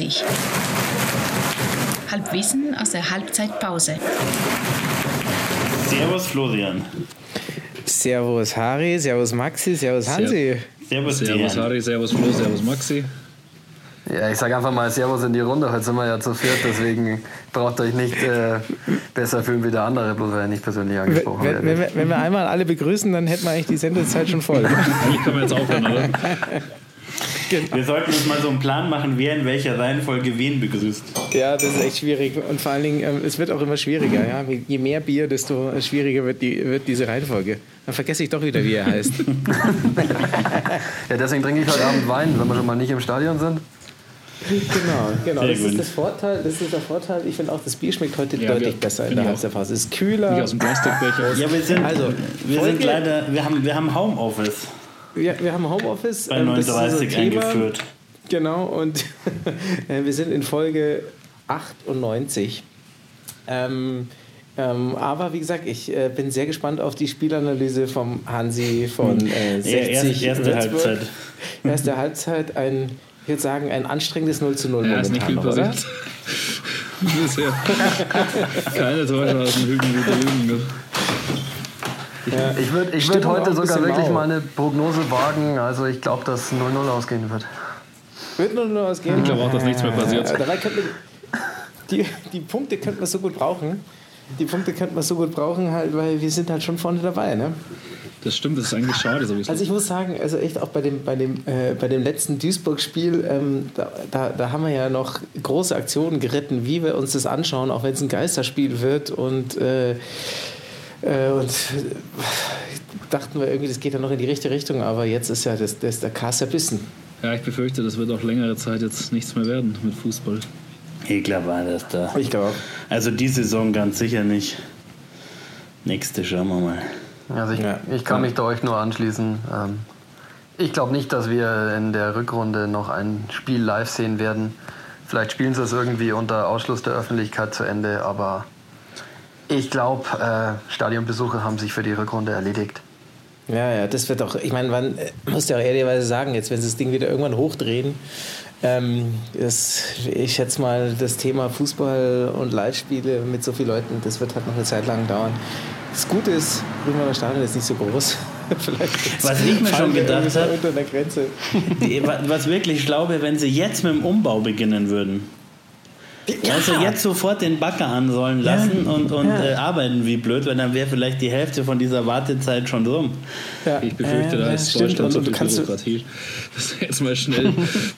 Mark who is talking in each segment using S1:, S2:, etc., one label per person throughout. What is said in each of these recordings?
S1: 20. Halbwissen aus der Halbzeitpause.
S2: Servus Florian.
S3: Servus Harry, Servus Maxi, Servus Hansi.
S2: Servus,
S4: Servus. Harry, Servus Flo, Servus Maxi.
S5: Ja, ich sage einfach mal Servus in die Runde. Heute sind wir ja zu viert, deswegen braucht ihr euch nicht äh, besser fühlen wie der andere, bloß weil er nicht persönlich angesprochen
S3: Wenn, wenn,
S5: wird.
S3: wir, wenn wir einmal alle begrüßen, dann hätten wir eigentlich die Sendezeit schon voll.
S4: Eigentlich können wir jetzt aufhören, oder?
S2: Wir sollten uns mal so einen Plan machen, wer in welcher Reihenfolge wen begrüßt.
S3: Ja, das ist echt schwierig. Und vor allen Dingen, ähm, es wird auch immer schwieriger. Ja? Je mehr Bier, desto schwieriger wird, die, wird diese Reihenfolge. Dann vergesse ich doch wieder, wie er heißt.
S5: Ja, deswegen trinke ich heute Abend Wein, wenn wir schon mal nicht im Stadion sind.
S3: Genau, genau.
S2: Sehr
S3: Das
S2: gut.
S3: ist, das, Vorteil, das ist der Vorteil. Ich finde auch, das Bier schmeckt heute
S4: Ja,
S3: deutlich
S4: wir-
S3: besser in der. Halbzeitpause. Es ist
S4: Nicht
S3: kühler.
S4: aus dem Plastikbecher.
S2: Ja, wir sind,
S3: Also,
S2: wir sind leider, wir haben, wir haben Homeoffice
S3: Wir, wir haben Homeoffice.
S2: bei
S3: ähm, das ist unser
S2: 39
S3: Thema.
S2: eingeführt.
S3: Genau, und äh, wir sind in Folge 98. Ähm, ähm, aber wie gesagt, ich äh, bin sehr gespannt auf die Spielanalyse vom Hansi von äh, 60
S2: Ja, erst- erste. Halbzeit.
S3: Erste Halbzeit, ein, ich würde sagen, ein anstrengendes 0 zu 0
S4: Ja, ist nicht viel
S3: momentan, oder?
S4: Bisher. Keine Torchancen, Hügen wie Drüben.
S5: Ich würde ich
S3: Stimmung
S5: würd
S3: auch
S5: heute sogar wirklich
S3: mau.
S5: mal eine Prognose wagen. Also ich glaube, dass 0-0 ausgehen wird.
S3: Wird nur noch ausgehen.
S4: Ich glaube auch, dass nichts mehr passiert.
S3: Dabei könnte man, die, die Punkte könnten wir so gut brauchen. Die Punkte könnten wir so gut brauchen, halt, weil wir sind halt schon vorne dabei. Ne?
S4: Das stimmt, das ist eigentlich schade sowieso.
S3: Also ich muss sagen, also echt auch bei dem, bei dem, äh, bei dem letzten Duisburg-Spiel, ähm, da, da, da haben wir ja noch große Aktionen geritten, wie wir uns das anschauen, auch wenn es ein Geisterspiel wird und, äh, und äh, dachten wir irgendwie, das geht ja noch in die richtige Richtung, aber jetzt ist ja das, das der Kass erbissen.
S4: Ja, ich befürchte, das wird auch längere Zeit jetzt nichts mehr werden mit Fußball.
S2: Ekler war das da.
S3: Ich glaube auch.
S2: Also die Saison ganz sicher nicht. Nächste schauen wir mal.
S5: Also ich,
S3: Ja.
S5: ich kann mich da euch nur anschließen. Ähm, ich glaube nicht, dass wir in der Rückrunde noch ein Spiel live sehen werden. Vielleicht spielen sie es irgendwie unter Ausschluss der Öffentlichkeit zu Ende, aber ich glaube, äh, Stadionbesucher haben sich für die Rückrunde erledigt.
S3: Ja, ja, das wird auch, ich meine, man äh, muss ja auch ehrlicherweise sagen, jetzt, wenn sie das Ding wieder irgendwann hochdrehen, ähm, das, ich schätze mal, das Thema Fußball und Live-Spiele mit so vielen Leuten, das wird halt noch eine Zeit lang dauern. Das Gute ist, Rümerer Stadion ist nicht so groß. Vielleicht
S2: Was ich mir schon gedacht
S3: irgendwie so
S2: hab-
S3: unter der Grenze.
S2: Die- wa- Was wirklich schlau wäre, wenn sie jetzt mit dem Umbau beginnen würden. Also jetzt sofort den Bagger ansollen lassen und, und
S3: Ja.
S2: äh, arbeiten wie blöd, weil dann wäre vielleicht die Hälfte von dieser Wartezeit schon rum.
S3: Ja,
S4: Ich befürchte,
S3: äh,
S4: da
S3: ja,
S4: ist
S3: stimmt.
S4: Deutschland so viel
S3: du kannst du,
S4: Bürokratie. Dass wir jetzt mal schnell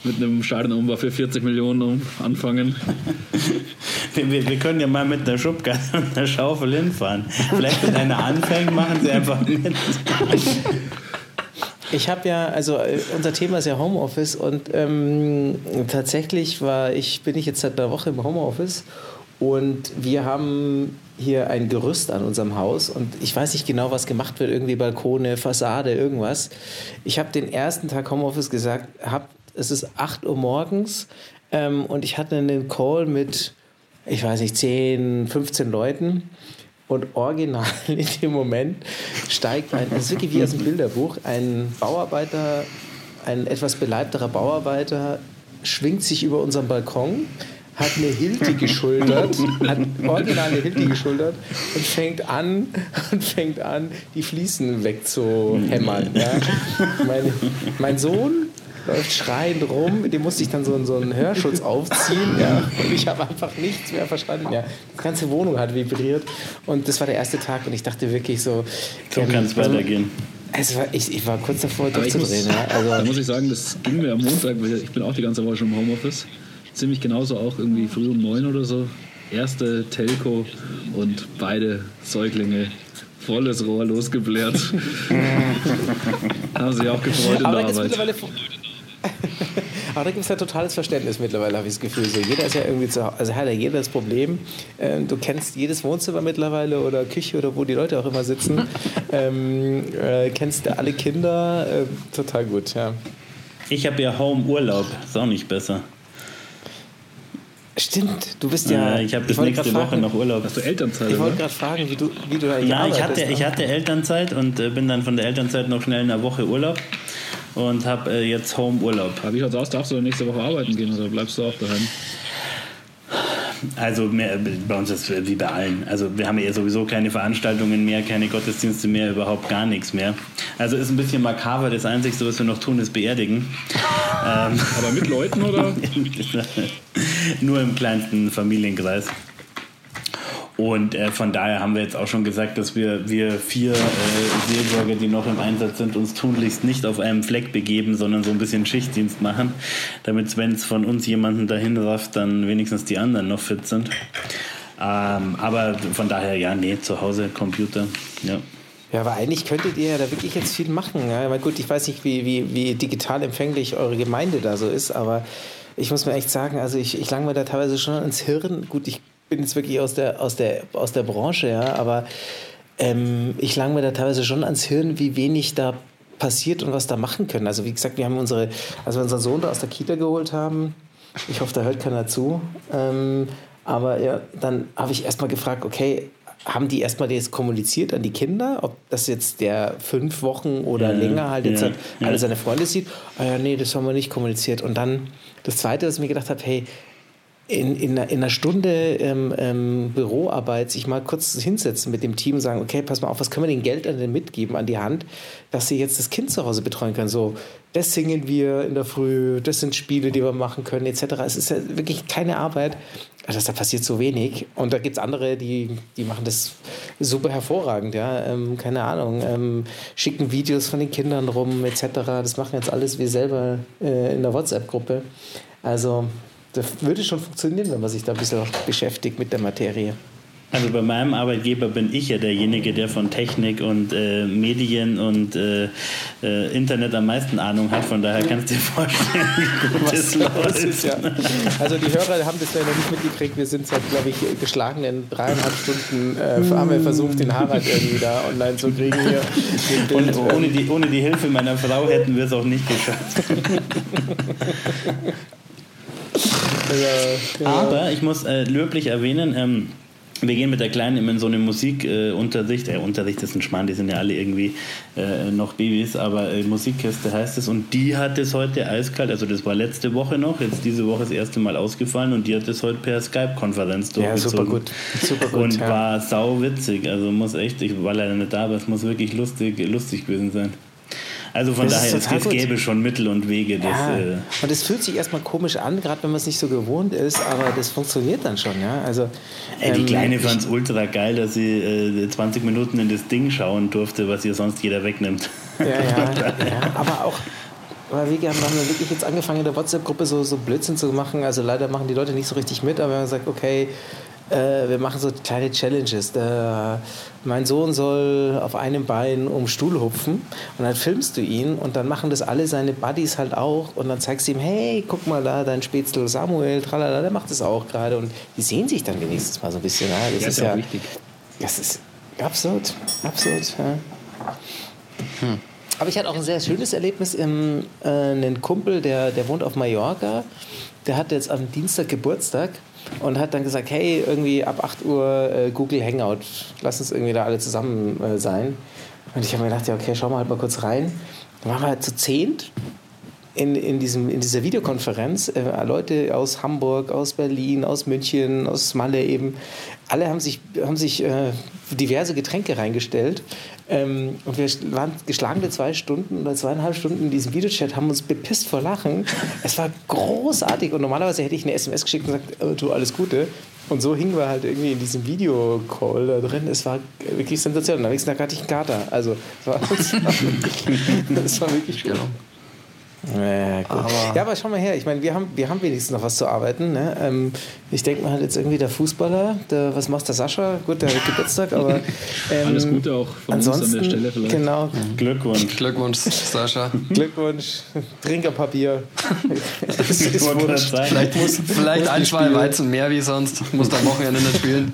S4: mit einem Stadionumbau für 40 Millionen um- anfangen.
S2: Wir, wir, wir können ja mal mit einer Schubgasse und einer Schaufel hinfahren. Vielleicht, wenn einer anfängt, machen sie einfach mit.
S3: Ich habe ja, also äh, unser Thema ist ja Homeoffice und ähm, tatsächlich war ich, bin ich jetzt seit einer Woche im Homeoffice und wir haben hier ein Gerüst an unserem Haus und ich weiß nicht genau, was gemacht wird, irgendwie Balkone, Fassade, irgendwas. Ich habe den ersten Tag Homeoffice gesagt, hab, es ist 8 Uhr morgens ähm, und ich hatte einen Call mit, ich weiß nicht, 10, 15 Leuten. Und original in dem Moment steigt ein, das ist wirklich wie aus dem Bilderbuch, ein Bauarbeiter, ein etwas beleibterer Bauarbeiter, schwingt sich über unseren Balkon, hat eine Hilti geschultert, hat original eine Hilti geschultert und fängt an, und fängt an, die Fliesen wegzuhämmern. Ja. Mein, mein Sohn läuft schreiend rum, dem musste ich dann so, einen- so einen Hörschutz aufziehen ja, und ich habe einfach nichts mehr verstanden. Ja. Die ganze Wohnung hat vibriert und das war der erste Tag und ich dachte wirklich so...
S2: So
S3: ähm,
S2: kann es weitergehen.
S3: Es war, ich, ich war kurz davor, durchzudrehen. Ja.
S4: da
S3: Also,
S4: muss ich sagen, das ging mir am Montag, weil ich bin auch die ganze Woche schon im Homeoffice. Ziemlich genauso auch irgendwie früh um neun oder so. Erste Telco und beide Säuglinge volles Rohr losgeblärt. Haben sich auch gefreut in
S3: aber
S4: der
S3: da
S4: Arbeit.
S3: Aber da gibt es ja totales Verständnis mittlerweile, habe ich das Gefühl. So, jeder ist ja irgendwie zu Hause, also hat ja jeder das Problem. Ähm, du kennst jedes Wohnzimmer mittlerweile oder Küche oder wo die Leute auch immer sitzen. ähm, äh, kennst du alle Kinder. Äh, total gut, ja.
S2: Ich habe ja Home-Urlaub. Ist auch nicht besser.
S3: Stimmt, du bist ja.
S2: Äh, ich habe bis
S3: wollte
S2: nächste Woche
S3: fragen-
S2: noch Urlaub.
S4: Hast du Elternzeit?
S3: Ich wollte gerade fragen, wie du, wie du da eigentlich
S2: Ja, ich hatte, ich
S3: ne?
S2: hatte Elternzeit und äh, bin dann von der Elternzeit noch schnell in einer Woche Urlaub. Und habe äh, jetzt Home-Urlaub.
S4: Wie schaut's aus? Darfst du nächste Woche arbeiten gehen oder bleibst du auch daheim?
S2: Also mehr, bei uns ist es wie bei allen. Also wir haben ja sowieso keine Veranstaltungen mehr, keine Gottesdienste mehr, überhaupt gar nichts mehr. Also ist ein bisschen makaber. Das Einzige, was wir noch tun, ist beerdigen.
S4: ähm, Aber mit Leuten oder?
S2: Nur im kleinsten Familienkreis. Und äh, von daher haben wir jetzt auch schon gesagt, dass wir, wir vier äh, Seelsorger, die noch im Einsatz sind, uns tunlichst nicht auf einem Fleck begeben, sondern so ein bisschen Schichtdienst machen, damit, wenn es von uns jemanden dahin rafft, dann wenigstens die anderen noch fit sind. Ähm, aber von daher, ja, nee, zu Hause, Computer, ja.
S3: Ja, aber eigentlich könntet ihr ja da wirklich jetzt viel machen. Ja? Weil gut, ich weiß nicht, wie, wie, wie digital empfänglich eure Gemeinde da so ist, aber ich muss mir echt sagen, also ich, ich lang mir da teilweise schon ins Hirn. Gut, ich bin jetzt wirklich aus der, aus der, aus der Branche, ja, aber ähm, ich lang mir da teilweise schon ans Hirn, wie wenig da passiert und was da machen können. Also wie gesagt, wir haben unsere, also wir unseren Sohn da aus der Kita geholt haben, ich hoffe, da hört keiner zu, ähm, aber ja, dann habe ich erstmal gefragt, okay, haben die erstmal das kommuniziert an die Kinder, ob das jetzt der fünf Wochen oder ja, länger halt jetzt ja, halt alle seine Freunde sieht? Ah ja, nee, das haben wir nicht kommuniziert. Und dann das Zweite, was ich mir gedacht habe, hey, in, in, in einer Stunde ähm, ähm, Büroarbeit sich mal kurz hinsetzen mit dem Team und sagen, okay, pass mal auf, was können wir den Geldern mitgeben an die Hand, dass sie jetzt das Kind zu Hause betreuen können. So, das singen wir in der Früh, das sind Spiele, die wir machen können, etc. Es ist ja wirklich keine Arbeit. Also da passiert so wenig. Und da gibt es andere, die, die machen das super hervorragend, ja. Ähm, keine Ahnung, ähm, schicken Videos von den Kindern rum, etc. Das machen jetzt alles wir selber äh, in der WhatsApp-Gruppe. Also das würde schon funktionieren, wenn man sich da ein bisschen beschäftigt mit der Materie.
S2: Also bei meinem Arbeitgeber bin ich ja derjenige, der von Technik und äh, Medien und äh, äh, Internet am meisten Ahnung hat. Von daher kannst du dir vorstellen, wie gut
S3: Was das ist. Ja. Also die Hörer haben das ja noch nicht mitgekriegt. Wir sind seit, glaube ich, geschlagenen dreieinhalb Stunden äh, haben wir versucht, den Harald irgendwie da online zu kriegen. Hier,
S2: und ohne die, ohne die Hilfe meiner Frau hätten wir es auch nicht geschafft. Ja, Aber ich muss äh, löblich erwähnen, ähm, wir gehen mit der Kleinen immer in so eine Musikunterricht. Äh, äh, Unterricht ist ein Schmarrn, die sind ja alle irgendwie äh, noch Babys, aber äh, Musikkiste heißt es. Und die hat es heute eiskalt, also das war letzte Woche noch, jetzt diese Woche das erste Mal ausgefallen und die hat es heute per Skype-Konferenz
S3: durchgezogen. Ja, super gut. Super gut
S2: und
S3: ja.
S2: war sau witzig. Also muss echt, ich war leider nicht da, aber es muss wirklich lustig, lustig gewesen sein. Also von das daher, es, es gäbe schon Mittel und Wege. Das,
S3: ja. äh und es fühlt sich erstmal komisch an, gerade wenn man es nicht so gewohnt ist, aber das funktioniert dann schon. Ja? Also,
S2: Ey, die ähm, Kleine fand es ultra geil, dass sie äh, 20 Minuten in das Ding schauen durfte, was ihr sonst jeder wegnimmt.
S3: Ja, ja, ja aber auch aber wir haben dann wirklich jetzt angefangen, in der WhatsApp-Gruppe so, so Blödsinn zu machen. Also leider machen die Leute nicht so richtig mit, aber wir haben gesagt, okay, äh, wir machen so kleine Challenges. Der, mein Sohn soll auf einem Bein um Stuhl hupfen und dann filmst du ihn und dann machen das alle seine Buddies halt auch und dann zeigst du ihm, hey, guck mal da, dein Spätzle Samuel, tralala, der macht das auch gerade und die sehen sich dann wenigstens mal so ein bisschen. Ja, das ja, ist, ja wichtig. Das ist absurd, absurd. Ja. Hm. Aber ich hatte auch ein sehr schönes Erlebnis. Im, äh, einen Kumpel, der, der wohnt auf Mallorca, der hat jetzt am Dienstag Geburtstag und hat dann gesagt, hey, irgendwie ab 8 Uhr äh, Google Hangout, lass uns irgendwie da alle zusammen äh, sein. Und ich habe mir gedacht, ja, okay, schau mal halt mal kurz rein. Dann waren wir halt zu zehnt in, in, diesem, in dieser Videokonferenz. Äh, Leute aus Hamburg, aus Berlin, aus München, aus Malle eben. Alle haben sich, haben sich äh, diverse Getränke reingestellt ähm, und wir waren geschlagene zwei Stunden oder zweieinhalb Stunden in diesem Videochat, haben uns bepisst vor Lachen. Es war großartig und normalerweise hätte ich eine SMS geschickt und gesagt, oh, du, alles Gute. Und so hingen wir halt irgendwie in diesem Videocall da drin. Es war wirklich sensationell. Und am nächsten Tag hatte ich einen Kater. Also, es war, war war wirklich genau. Ja, aber ja, aber schau mal her. Ich meine, wir haben, wir haben wenigstens noch was zu arbeiten. Ne? Ähm, ich denke mal halt jetzt irgendwie der Fußballer, der, was macht der Sascha? Gut, der hat Geburtstag, aber.
S4: Ähm, Alles Gute auch von ansonsten, uns an der Stelle vielleicht.
S3: Genau.
S2: Mhm. Glückwunsch.
S5: Glückwunsch, Sascha.
S3: Glückwunsch. Trinkerpapier.
S5: vielleicht muss, vielleicht ein, zwei Weizen mehr wie sonst. Muss am Wochenende nicht spielen.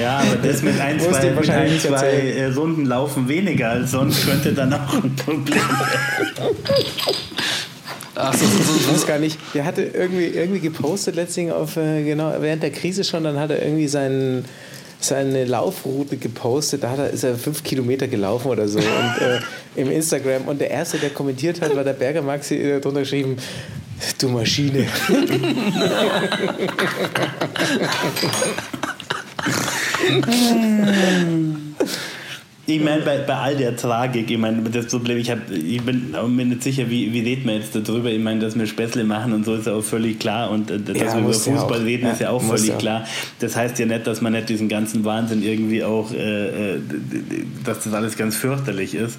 S2: Ja, aber das mit ein, zwei, mit ein, zwei äh, Runden laufen weniger als sonst könnte dann auch ein Problem werden.
S3: Ach so, so, so, so. Ich weiß gar nicht. Der hatte irgendwie, irgendwie gepostet letztlich auf, äh, genau, während der Krise schon, dann hat er irgendwie seinen seine Laufroute gepostet. Da hat er, ist er fünf Kilometer gelaufen oder so und, äh, im Instagram. Und der Erste, der kommentiert hat, war der Berger Maxi, der hat drunter geschrieben, du Maschine.
S2: Ich meine, bei, bei all der Tragik, ich meine, das Problem, ich, hab, ich bin mir nicht sicher, wie, wie redet man jetzt darüber? Ich meine, dass wir Späßle machen und so ist ja auch völlig klar und äh, dass
S3: Ja,
S2: wir über
S3: ja
S2: Fußball
S3: auch.
S2: reden, ist ja
S3: Ja,
S2: auch völlig
S3: ja.
S2: klar. Das heißt ja nicht, dass man nicht diesen ganzen Wahnsinn irgendwie auch, äh, äh, dass das alles ganz fürchterlich ist.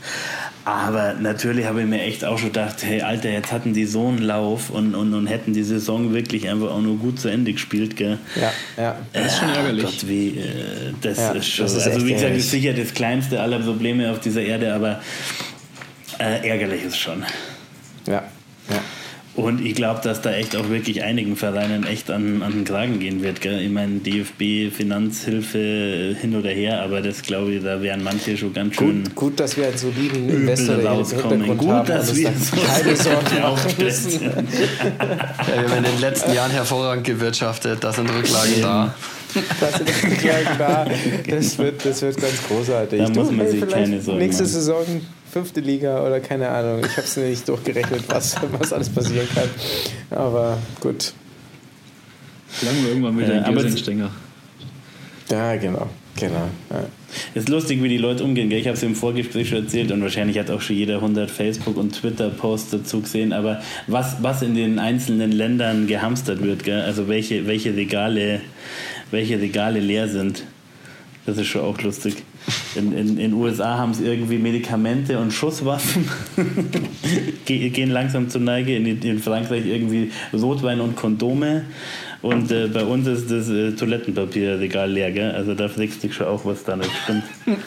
S2: Aber natürlich habe ich mir echt auch schon gedacht, hey Alter, jetzt hatten die so einen Lauf und, und, und hätten die Saison wirklich einfach auch nur gut zu Ende gespielt, gell?
S3: Ja, ja.
S4: Das ist schon ärgerlich.
S2: Gott, wie, äh, das
S3: Ja,
S2: ist schon.
S3: das ist
S2: also, wie gesagt, ist sicher das kleinste aller Probleme auf dieser Erde, aber äh, ärgerlich ist schon.
S3: ja.
S2: Und ich glaube, dass da echt auch wirklich einigen Vereinen echt an, an den Kragen gehen wird. Gell? Ich meine, DFB, Finanzhilfe äh, hin oder her, aber das glaube ich, da wären manche schon ganz schön.
S3: Gut, gut, dass wir einen soliden Investor
S2: rauskommen. Gut,
S3: haben
S2: dass wir
S3: uns
S2: so
S3: da keine Sorgen machen müssen.
S5: Ja, wir haben in den letzten Jahren hervorragend gewirtschaftet, da sind Rücklagen da.
S3: Das, Klagen da. das, wird, das wird ganz großartig.
S2: Da muss man sich keine Sorgen
S3: Nächste
S2: machen.
S3: Saison fünfte Liga oder keine Ahnung. Ich habe es nicht durchgerechnet, was, was alles passieren kann. Aber gut.
S4: Lang wir irgendwann wieder
S2: Ja,
S4: in
S2: aber
S4: Giesingstänger.
S3: Ja, genau. genau. Ja.
S2: Es ist lustig, wie die Leute umgehen. Gell? Ich habe es im Vorgespräch schon erzählt und wahrscheinlich hat auch schon jeder 100 Facebook- und Twitter-Posts dazu gesehen. Aber was, was in den einzelnen Ländern gehamstert wird, gell? also welche, welche, Regale, welche Regale leer sind, das ist schon auch lustig. In den USA haben sie irgendwie Medikamente und Schusswaffen, Ge- gehen langsam zur Neige. In, in Frankreich irgendwie Rotwein und Kondome. Und äh, bei uns ist das äh, Toilettenpapierregal leer, gell? Also da fragst du dich schon auch, was da nicht stimmt.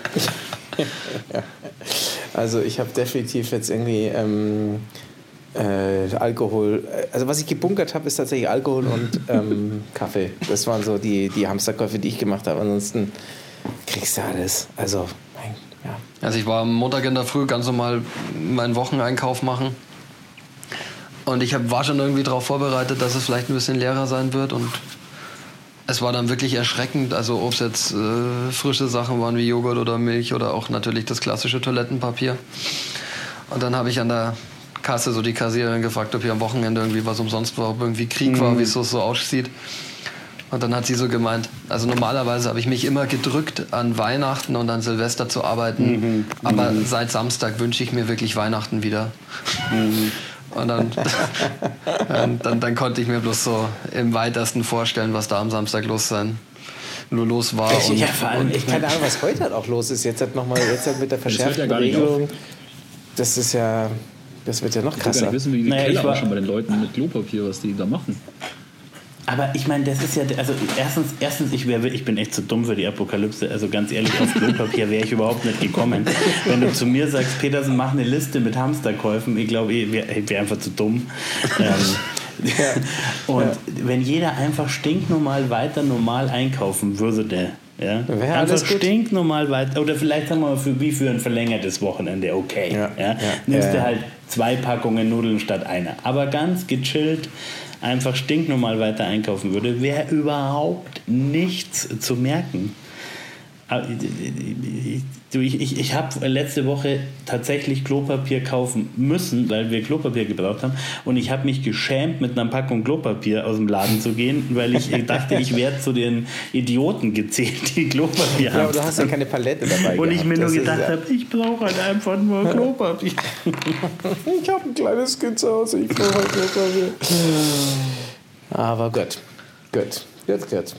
S3: Also ich habe definitiv jetzt irgendwie ähm, äh, Alkohol. Also was ich gebunkert habe, ist tatsächlich Alkohol und ähm, Kaffee. Das waren so die, die Hamsterkäufe, die ich gemacht habe. Ansonsten kriegst du alles. Also, mein, ja.
S5: Also ich war am Montag in der Früh ganz normal meinen Wocheneinkauf machen. Und ich hab, war schon irgendwie darauf vorbereitet, dass es vielleicht ein bisschen leerer sein wird. Und es war dann wirklich erschreckend. Also ob es jetzt äh, frische Sachen waren wie Joghurt oder Milch oder auch natürlich das klassische Toilettenpapier. Und dann habe ich an der Kasse so die Kassiererin gefragt, ob hier am Wochenende irgendwie was umsonst war, ob irgendwie Krieg war, wie es so, so aussieht. Und dann hat sie so gemeint, also normalerweise habe ich mich immer gedrückt, an Weihnachten und an Silvester zu arbeiten. Aber seit Samstag wünsche ich mir wirklich Weihnachten wieder. Und dann, dann, dann, konnte ich mir bloß so im weitesten vorstellen, was da am Samstag los sein nur los war.
S3: Ich,
S5: Und,
S3: ja, vor allem, ich keine Ahnung, was heute halt auch los ist. Jetzt halt nochmal, jetzt halt mit der verschärften Regelung. Das ist ja, das wird ja noch
S4: Ich
S3: krasser.
S4: nicht wissen, wie die
S2: Naja, ich
S4: Keller
S2: war-
S4: ausschauen bei den Leuten mit Klopapier, was die da machen.
S2: Aber ich meine, das ist ja, also erstens, erstens ich, wär, ich bin echt zu dumm für die Apokalypse. Also ganz ehrlich, auf Klopapier wäre ich überhaupt nicht gekommen. Wenn du zu mir sagst, Petersen, mach eine Liste mit Hamsterkäufen, ich glaube, ich wäre wär einfach zu dumm. Ähm, und wenn jeder einfach stinknormal weiter normal einkaufen würde, ja,
S3: Wäre
S2: einfach stinknormal weiter, oder vielleicht sagen wir mal, für, wie für ein verlängertes Wochenende, okay.
S3: Ja,
S2: Ja,
S3: ja,
S2: Nimmst
S3: ja,
S2: du
S3: ja.
S2: halt zwei Packungen Nudeln statt einer. Aber ganz gechillt, einfach stinknormal weiter einkaufen würde, wäre überhaupt nichts zu merken. Aber Ich, ich, ich, ich habe letzte Woche tatsächlich Klopapier kaufen müssen, weil wir Klopapier gebraucht haben. Und ich habe mich geschämt, mit einer Packung Klopapier aus dem Laden zu gehen, weil ich dachte, ich werde zu den Idioten gezählt, die Klopapier
S3: ja,
S2: haben.
S3: aber du hast ja keine Palette dabei.
S2: Und ich
S3: gehabt.
S2: mir nur
S3: Das
S2: gedacht habe, ich brauche halt einfach nur Klopapier.
S3: Ich habe ein kleines Kind zu Hause, ich brauche halt Klopapier. Aber gut, gut, gut, gut.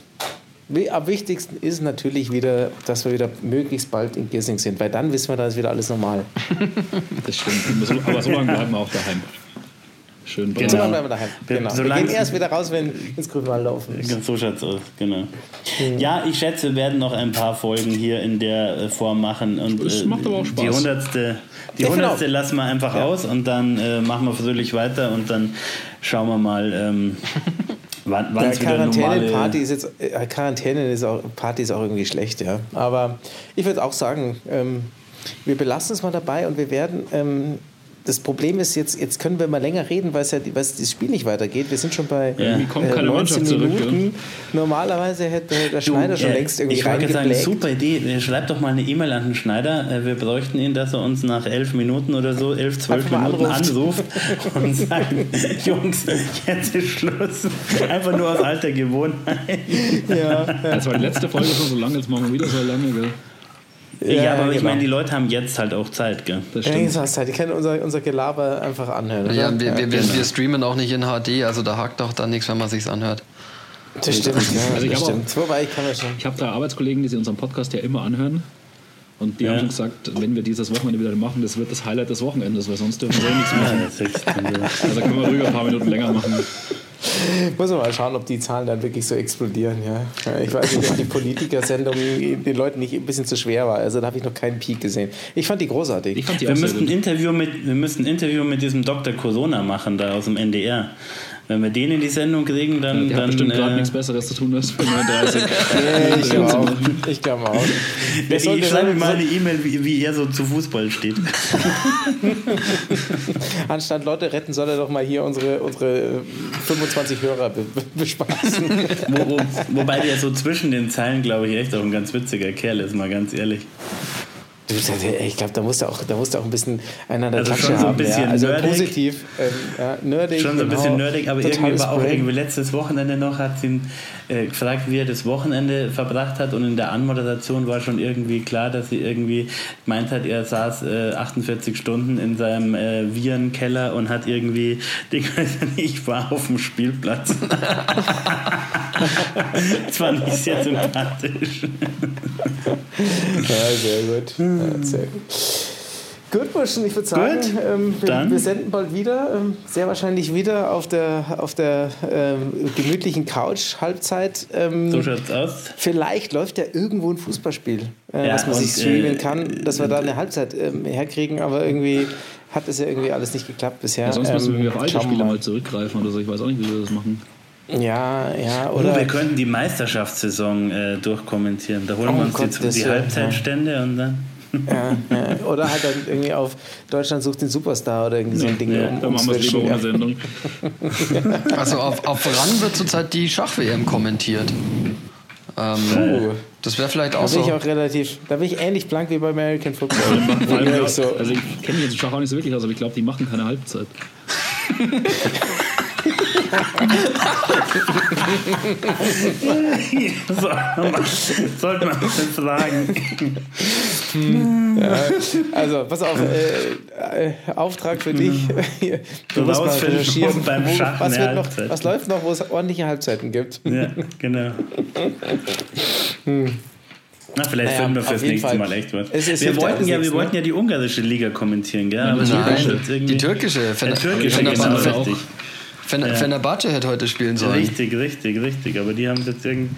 S3: Am wichtigsten ist natürlich wieder, dass wir wieder möglichst bald in Gissing sind, weil dann wissen wir, da ist wieder alles normal.
S4: Das stimmt. Aber so- lange bleiben wir auch daheim. Schön
S2: Genau.
S3: So lange bleiben wir daheim. Genau. Wir
S2: solange-
S3: gehen erst wieder raus, wenn ins Grünwald laufen ist.
S2: So schaut's aus, genau. Ja, ich schätze, wir werden noch ein paar Folgen hier in der äh, Form machen. Und,
S4: Es
S2: äh,
S4: macht aber auch Spaß.
S2: Die hundertste, die
S3: Ja,
S2: hundertste lassen wir einfach aus und dann äh, machen wir fröhlich weiter und dann schauen wir mal, ähm, wann
S3: Ja. Quarantäne-Party ist jetzt, äh, Quarantäne ist auch, Party ist auch irgendwie schlecht, ja. Aber ich würde auch sagen, ähm, wir belassen es mal dabei und wir werden ähm, das Problem ist, jetzt, jetzt können wir mal länger reden, weil es ja weil es das Spiel nicht weitergeht. Wir sind schon bei
S4: Irgendwie kommt keine
S3: 19
S4: Mannschaft zurück,
S3: Minuten. Normalerweise hätte der Schneider schon
S2: äh,
S3: längst irgendwie
S2: Ich wollte sagen, super Idee. Schreibt doch mal eine E-Mail an den Schneider. Äh, Wir bräuchten ihn, dass er uns nach elf Minuten oder so, elf, zwölf
S3: Einfach
S2: Minuten
S3: anruft.
S2: anruft und sagt, Jungs, jetzt ist Schluss. Einfach nur aus alter Gewohnheit.
S3: Ja,
S4: Das war die letzte Folge schon so lange, jetzt machen wir wieder so lange, gell?
S2: Ja, aber ich
S3: genau.
S2: meine, die Leute haben jetzt halt auch Zeit, gell?
S4: Das
S3: Ja,
S4: stimmt.
S3: jetzt hast halt. Die können unser, unser Gelaber einfach anhören. Oder?
S5: Ja, wir, wir, wir,
S2: genau.
S5: wir streamen auch nicht in HD, also da hakt doch dann nichts, wenn man sich's anhört.
S3: Das stimmt, ja,
S4: Also ich
S3: das stimmt. Wobei, ich kann ja schon.
S4: Ich habe da Arbeitskollegen, die sich unseren Podcast ja immer anhören. Und die
S2: Ja.
S4: haben schon gesagt, wenn wir dieses Wochenende wieder machen, das wird das Highlight des Wochenendes, weil sonst dürfen wir eh nichts
S2: Ja,
S4: machen.
S2: das
S4: Also können wir ruhig ein paar Minuten länger machen.
S3: Muss man mal schauen, ob die Zahlen dann wirklich so explodieren. Ja. Ich weiß nicht, ob die Politiker-Sendung den Leuten nicht ein bisschen zu schwer war. Also da habe ich noch keinen Peak gesehen. Ich fand die großartig.
S4: Fand die
S2: wir
S4: gut.
S2: Interview mit wir müssten ein Interview mit diesem Dr. Corona machen da aus dem NDR. Wenn wir den in die Sendung kriegen, dann
S4: Der hat
S2: dann
S4: bestimmt gerade
S2: äh,
S4: nichts Besseres zu tun als für 39.
S3: Ja, ich glaube auch. Ich glaube auch. Der soll-
S2: ich
S3: der
S2: schreibe mal eine E-Mail, wie, wie er so zu Fußball steht.
S3: Anstatt Leute retten, soll er doch mal hier unsere, unsere äh, 25 Hörer be be bespaßen.
S2: Wo, wo, wobei der so zwischen den Zeilen, glaube ich, echt auch ein ganz witziger Kerl ist, mal ganz ehrlich.
S3: Ich glaube, da musst du auch, da musst du auch ein bisschen einander
S2: Also
S3: Tasche
S2: schon so ein
S3: haben.
S2: bisschen
S3: ja. Also
S2: nerdig.
S3: positiv, ähm, ja, nerdig.
S2: Schon so ein bisschen
S3: genau.
S2: nerdig, aber irgendwie
S3: Totales
S2: war auch irgendwie letztes Wochenende noch, hat sie ihn äh, gefragt, wie er das Wochenende verbracht hat und in der Anmoderation war schon irgendwie klar, dass sie irgendwie gemeint hat, er saß äh, 48 Stunden in seinem äh, Virenkeller und hat irgendwie, ich war auf dem Spielplatz. das fand ich sehr sympathisch.
S3: Ja, sehr gut. Ja, sehr gut. Gut, Burschen, ich würde sagen, ähm, wir, wir senden bald wieder. Ähm, sehr wahrscheinlich wieder auf der, auf der ähm, gemütlichen Couch, Halbzeit. Ähm,
S2: So schaut's aus.
S3: Vielleicht läuft ja irgendwo ein Fußballspiel, äh,
S2: Ja,
S3: was man sich
S2: und,
S3: streamen
S2: äh,
S3: kann, dass wir da eine Halbzeit ähm, herkriegen, aber irgendwie hat es ja irgendwie alles nicht geklappt bisher.
S4: Ja, sonst müssen
S3: Ähm,
S4: wir auf alte Spiele
S3: mal.
S4: mal zurückgreifen oder so. Ich weiß auch nicht, wie wir das machen.
S3: Ja, ja,
S2: Oder
S3: oder.
S2: wir könnten die Meisterschaftssaison äh, durchkommentieren. Da holen
S3: Oh
S2: wir uns
S3: Gottes
S2: die, die Halbzeitstände und dann.
S3: Ja, ja. Oder halt dann irgendwie auf Deutschland sucht den Superstar oder irgendwie so ein Ding
S2: ja,
S3: um,
S4: Dann machen wir es lieber ohne
S3: ja.
S4: Sendung.
S5: Also auf, auf RAN wird zurzeit die Schach-WM kommentiert. Ähm,
S3: Puh.
S5: das wäre vielleicht
S3: Da
S5: auch
S3: bin ich
S5: so.
S3: auch relativ, da bin ich ähnlich blank wie bei American Football. Ja, so.
S4: Also ich kenne mich jetzt Schach auch nicht so wirklich aus, aber ich glaube, die machen keine Halbzeit.
S2: so, sollte man das fragen.
S3: Also, pass auf, äh, äh, Auftrag für dich. Hier, Du
S2: Du
S3: musst mal recherchieren,
S2: beim Schach
S3: was, wird noch, was läuft noch, wo es ordentliche Halbzeiten gibt.
S2: Ja, genau. Na, vielleicht
S3: Naja,
S2: finden wir fürs nächste
S3: Fall.
S2: Mal echt was. Wir
S3: ja
S2: wollten ja, wir
S3: ne?
S2: wollten ja die ungarische Liga kommentieren, gell? Aber
S5: Nein, die türkische.
S2: Die
S5: Fener-
S2: türkische,
S5: Fener-
S2: genau,
S5: Fener-
S2: richtig.
S5: Fener- Fenerbahce hätte heute spielen sollen.
S2: Richtig, richtig, richtig. Aber die haben jetzt irgendwie.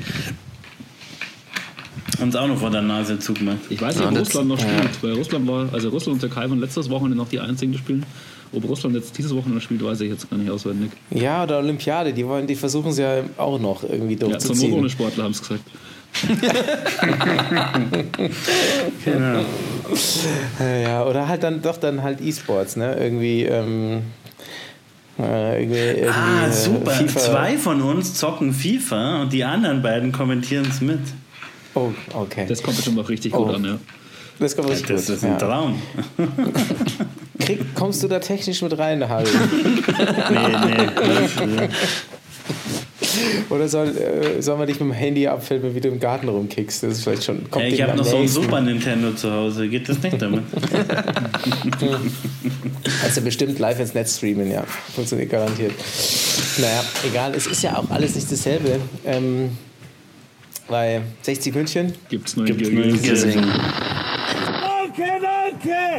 S2: Haben es auch noch vor der Nase zugemacht.
S4: Ich weiß nicht,
S5: Ja,
S4: ob
S5: und
S4: Russland noch spielt, weil Russland war, also Russland und Türkei waren letztes Wochenende noch die einzigen, die spielen. Ob Russland jetzt dieses Wochenende spielt, weiß ich jetzt gar nicht auswendig.
S3: Ja, oder Olympiade, die, wollen, die versuchen es ja auch noch irgendwie
S4: Ja, zum ohne
S3: durchzuziehen.
S4: Sportler haben es gesagt.
S2: Genau.
S3: Ja, ja, oder halt dann doch dann halt E-Sports, ne? Irgendwie, ähm, äh, irgendwie, irgendwie
S2: Ah,
S3: äh,
S2: super.
S3: FIFA.
S2: Zwei von uns zocken FIFA und die anderen beiden kommentieren es mit.
S3: Oh, okay.
S4: Das kommt bestimmt auch richtig
S3: Oh.
S4: gut an, ja.
S3: Das kommt richtig
S2: Das
S3: gut.
S2: ist ein
S3: ja.
S2: Traum.
S3: Krieg, kommst du da technisch mit rein, Harry?
S2: Nee, nee. das,
S3: Oder soll, äh, soll man dich mit dem Handy abfilmen, wie du im Garten rumkickst? Das ist vielleicht schon. Kommt
S2: äh, ich habe noch so ein. Super Nintendo zu Hause. Geht das nicht damit?
S3: Also bestimmt live ins Netz streamen, ja. Funktioniert garantiert. Naja, egal, es ist ja auch alles nicht dasselbe. Ähm, weil 60 München,
S4: Gibt es neue
S2: Gibt's
S4: Gürtel?
S2: neue Gürtel?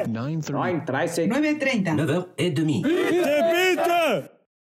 S6: 9.30.
S7: 9h30.
S6: 9h30.